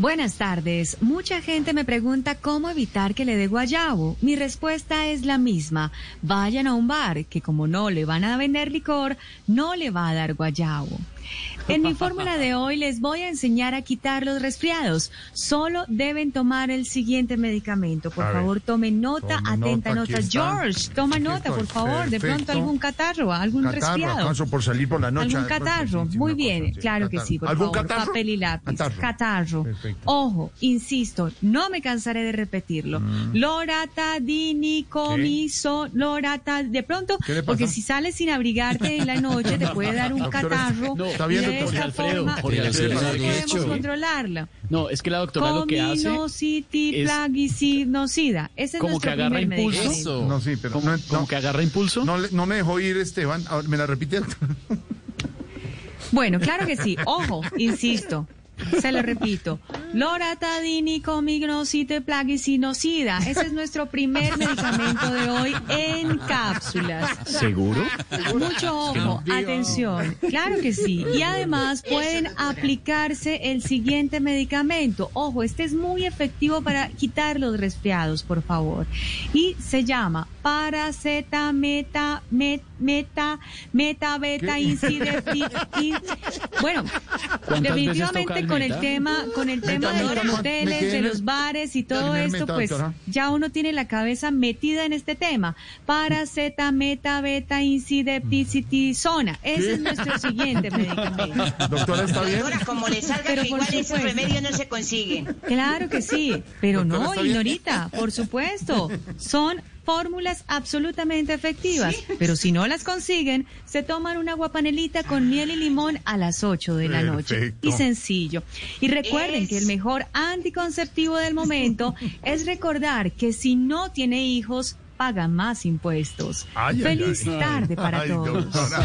Buenas tardes. Mucha gente me pregunta cómo evitar que le dé guayabo. Mi respuesta es la misma. Vayan a un bar que como no le van a vender licor, no le va a dar guayabo. En mi fórmula de hoy les voy a enseñar a quitar los resfriados. Solo deben tomar el siguiente medicamento. Por A ver. favor, tomen nota, Tome atenta nota. George, toma nota, por favor. De pronto algún catarro, algún Catarro, resfriado. ¿acaso por salir por la noche? Algún catarro, muy bien, claro que sí, por ¿Algún favor, catarro? papel y lápiz, Catarro. catarro. Perfecto. Ojo, insisto, no me cansaré de repetirlo. Mm. Lorata, de pronto, ¿Qué le pasa? porque si sales sin abrigarte en la noche te puede dar un Doctora, catarro. no, está bien, de doctor. esta Jorge Alfredo, forma Jorge Alfredo, no podemos dicho. controlarla. No, es que la doctora lo que hace. Ese es como nuestro que agarra impulso. No, sí, pero como, no, como no, que agarra impulso. no, le- no me dejó ir, Esteban. A ver, ¿Me la repite? Bueno, claro que sí. Ojo, insisto. Se lo repito. Loratadinicominosite plaguicinocida. Ese es nuestro primer medicamento de hoy en cápsulas. ¿Seguro? Mucho ojo, atención. Claro que sí. Y además pueden aplicarse el siguiente medicamento. Ojo, este es muy efectivo para quitar los resfriados, por favor. Y se llama paracetameta, met, meta, meta, beta, incidenti- in- Bueno, ¿Cuántas definitivamente con el meta? tema, con el tema Meta, de meta, los hoteles, de los bares y todo esto, meta, pues doctora. ya uno tiene la cabeza metida en este tema. Paraceta, meta, beta, incidepticitizona. Ese es nuestro siguiente medicamento. Doctora, ¿está bien? Doctora, como le salga Pero que por igual esos supuesto. remedios no se consiguen. Claro que sí, pero Doctora, no. Ignorita, por supuesto. Son fórmulas absolutamente efectivas, pero si no las consiguen, se toman una guapanelita con miel y limón a las 8 de la noche. Perfecto. Y sencillo. Y recuerden Es- que el mejor anticonceptivo del momento es recordar que si no tiene hijos, paga más impuestos. Ay, Feliz ay. tarde para todos. doctora.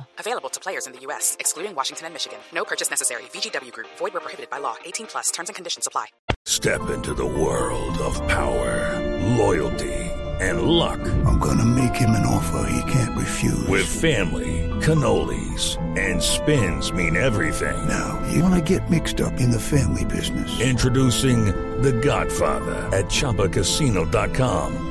Available to players in the U.S., excluding Washington and Michigan. No purchase necessary. VGW Group, void where prohibited by law. 18 plus terms and conditions apply. Step into the world of power, loyalty, and luck. I'm gonna make him an offer he can't refuse. With family, cannolis, and spins mean everything. Now, you wanna get mixed up in the family business. Introducing The Godfather at ChumbaCasino.com.